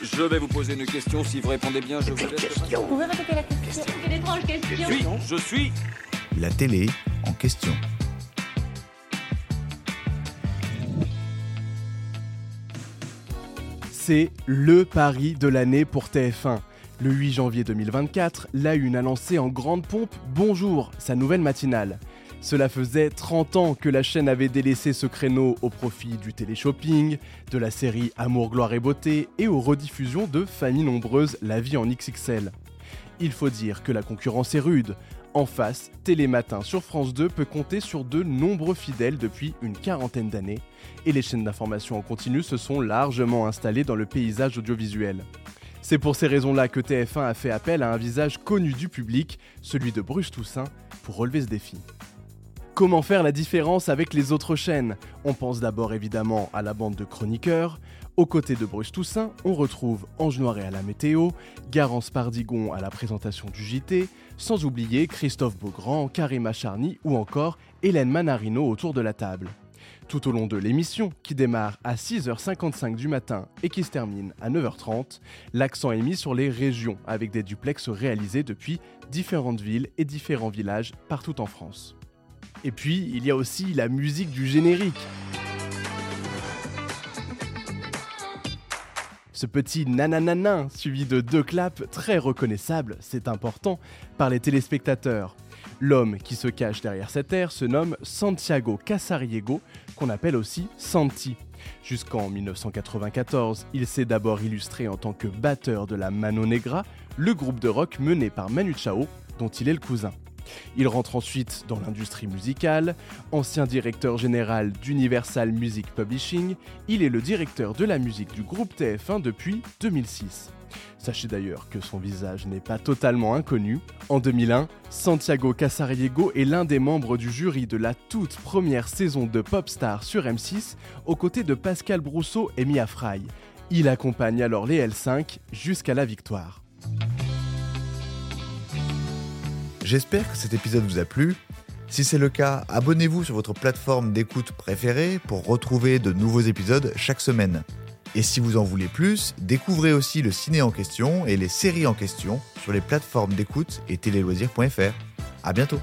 Je vais vous poser une question. Si vous répondez bien, je vous laisse. Vous pouvez répéter la question C'est une étrange Je question. suis. Je suis. La télé en question. C'est le pari de l'année pour TF1. Le 8 janvier 2024, la Une a lancé en grande pompe Bonjour, sa nouvelle matinale. Cela faisait 30 ans que la chaîne avait délaissé ce créneau au profit du téléshopping, de la série Amour, gloire et beauté et aux rediffusions de Famille nombreuse La vie en XXL. Il faut dire que la concurrence est rude. En face, Télématin sur France 2 peut compter sur de nombreux fidèles depuis une quarantaine d'années, et les chaînes d'information en continu se sont largement installées dans le paysage audiovisuel. C'est pour ces raisons-là que TF1 a fait appel à un visage connu du public, celui de Bruce Toussaint, pour relever ce défi. Comment faire la différence avec les autres chaînes On pense d'abord évidemment à la bande de chroniqueurs. Aux côtés de Bruce Toussaint, on retrouve Ange Noiret à la météo, Garance Pardigon à la présentation du JT, sans oublier Christophe Beaugrand, Karima Charny ou encore Hélène Manarino autour de la table. Tout au long de l'émission, qui démarre à 6h55 du matin et qui se termine à 9h30, l'accent est mis sur les régions avec des duplex réalisés depuis différentes villes et différents villages partout en France. Et puis, il y a aussi la musique du générique. Ce petit nanananin suivi de deux claps très reconnaissables, c'est important, par les téléspectateurs. L'homme qui se cache derrière cette air se nomme Santiago Casariego, qu'on appelle aussi Santi. Jusqu'en 1994, il s'est d'abord illustré en tant que batteur de la Mano Negra, le groupe de rock mené par Manu Chao, dont il est le cousin. Il rentre ensuite dans l'industrie musicale. Ancien directeur général d'Universal Music Publishing, il est le directeur de la musique du groupe TF1 depuis 2006. Sachez d'ailleurs que son visage n'est pas totalement inconnu. En 2001, Santiago Casariego est l'un des membres du jury de la toute première saison de Popstar sur M6, aux côtés de Pascal Brousseau et Mia Fry. Il accompagne alors les L5 jusqu'à la victoire. J'espère que cet épisode vous a plu. Si c'est le cas, abonnez-vous sur votre plateforme d'écoute préférée pour retrouver de nouveaux épisodes chaque semaine. Et si vous en voulez plus, découvrez aussi le ciné en question et les séries en question sur les plateformes d'écoute et téléloisirs.fr. À bientôt